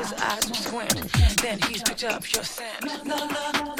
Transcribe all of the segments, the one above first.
his eyes will squint. Then he's picked up your scent. La, la, la.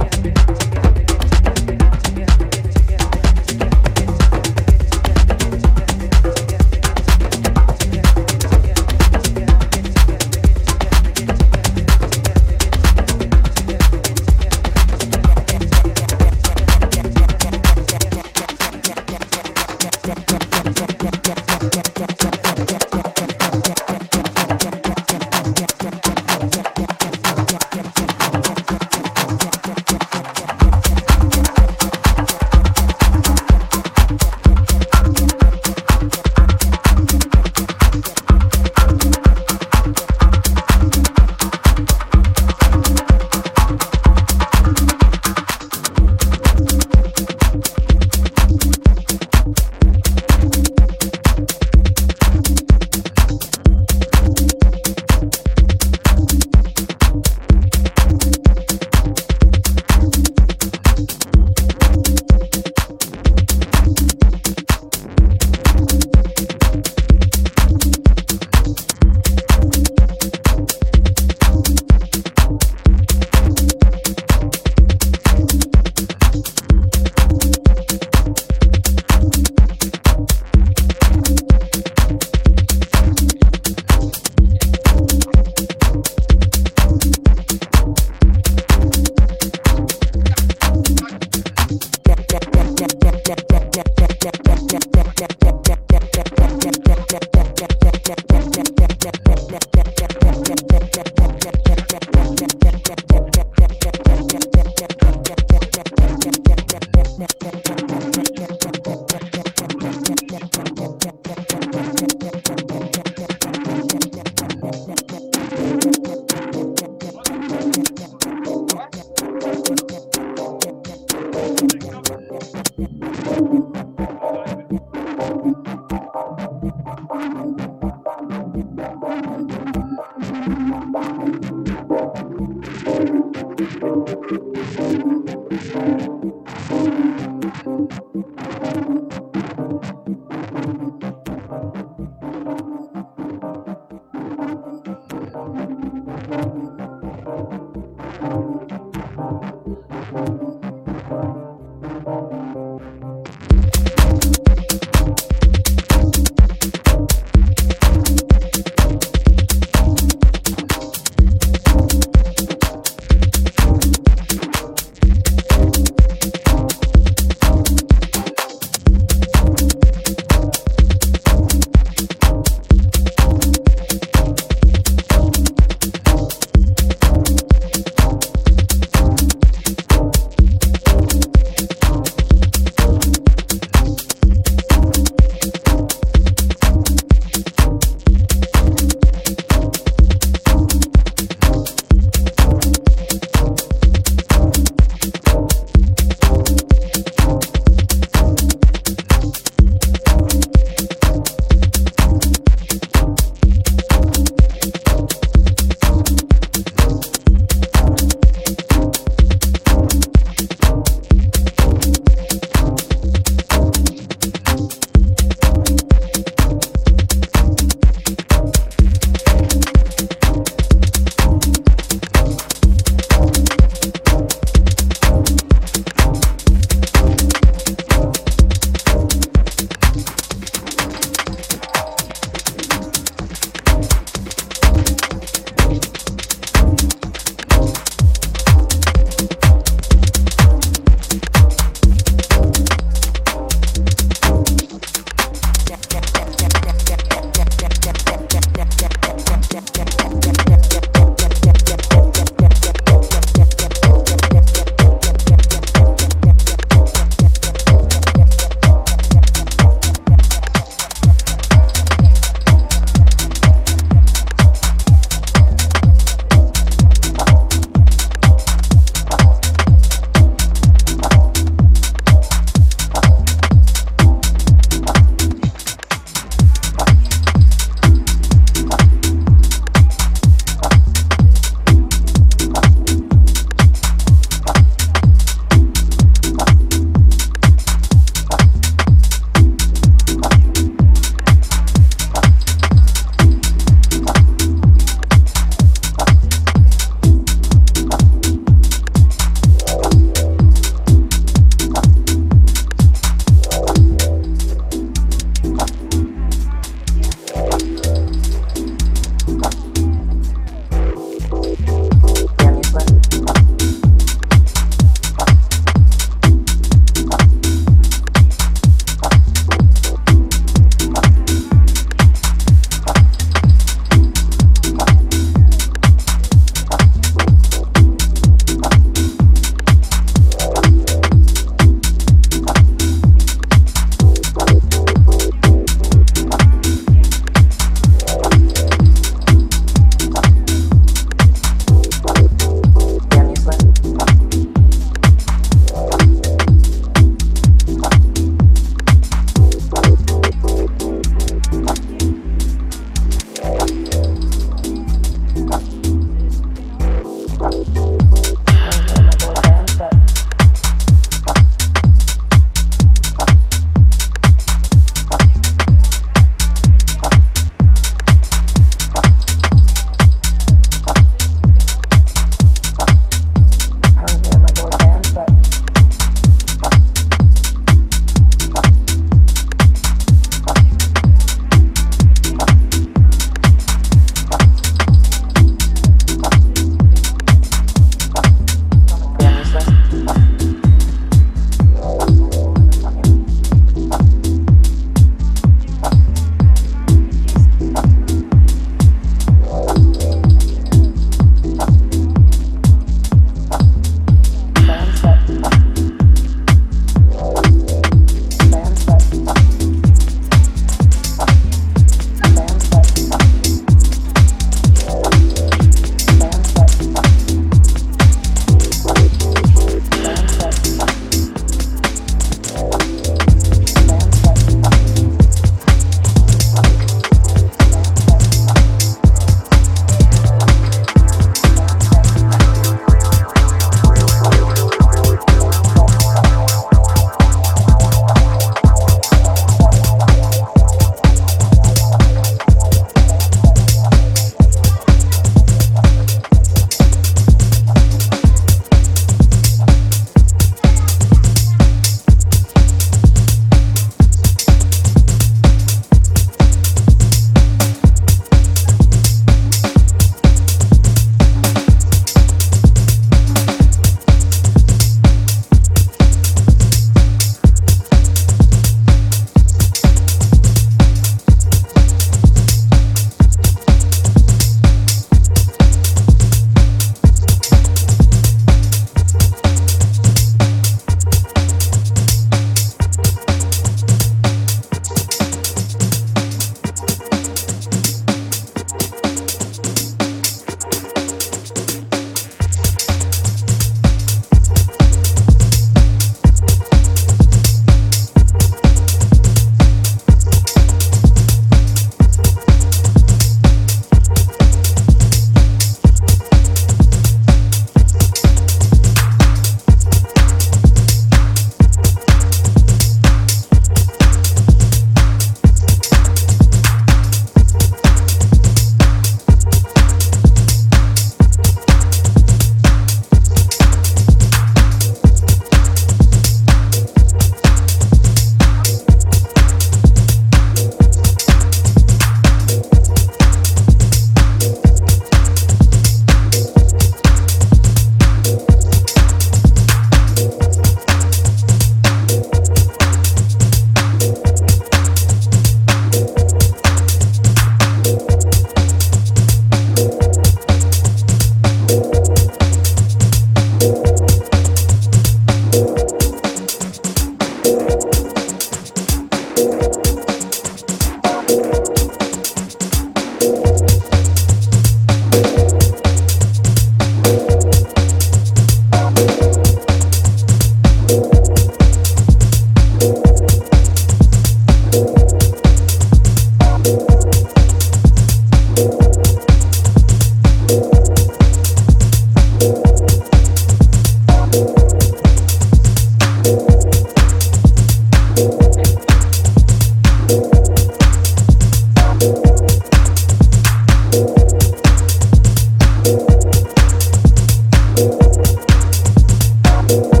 Thank